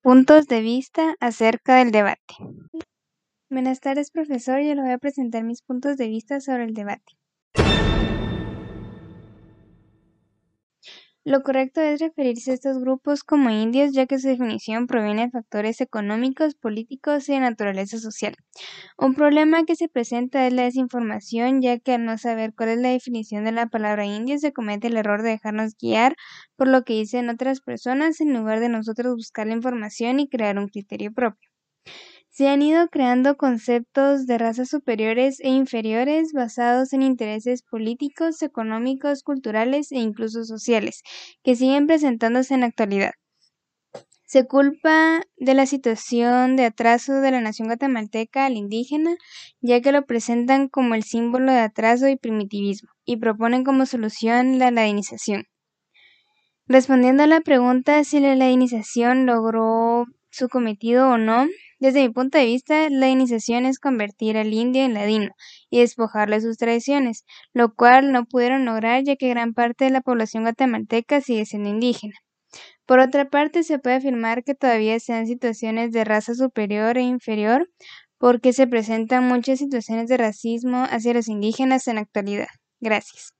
Puntos de vista acerca del debate. Buenas tardes, profesor. Yo le voy a presentar mis puntos de vista sobre el debate. Lo correcto es referirse a estos grupos como indios, ya que su definición proviene de factores económicos, políticos y de naturaleza social. Un problema que se presenta es la desinformación, ya que al no saber cuál es la definición de la palabra indio se comete el error de dejarnos guiar por lo que dicen otras personas en lugar de nosotros buscar la información y crear un criterio propio. Se han ido creando conceptos de razas superiores e inferiores basados en intereses políticos, económicos, culturales e incluso sociales, que siguen presentándose en la actualidad. Se culpa de la situación de atraso de la nación guatemalteca al indígena, ya que lo presentan como el símbolo de atraso y primitivismo, y proponen como solución la ladinización. Respondiendo a la pregunta si la ladinización logró su cometido o no, desde mi punto de vista, la iniciación es convertir al indio en ladino y despojarle sus tradiciones, lo cual no pudieron lograr ya que gran parte de la población guatemalteca sigue siendo indígena. Por otra parte, se puede afirmar que todavía se dan situaciones de raza superior e inferior porque se presentan muchas situaciones de racismo hacia los indígenas en la actualidad. Gracias.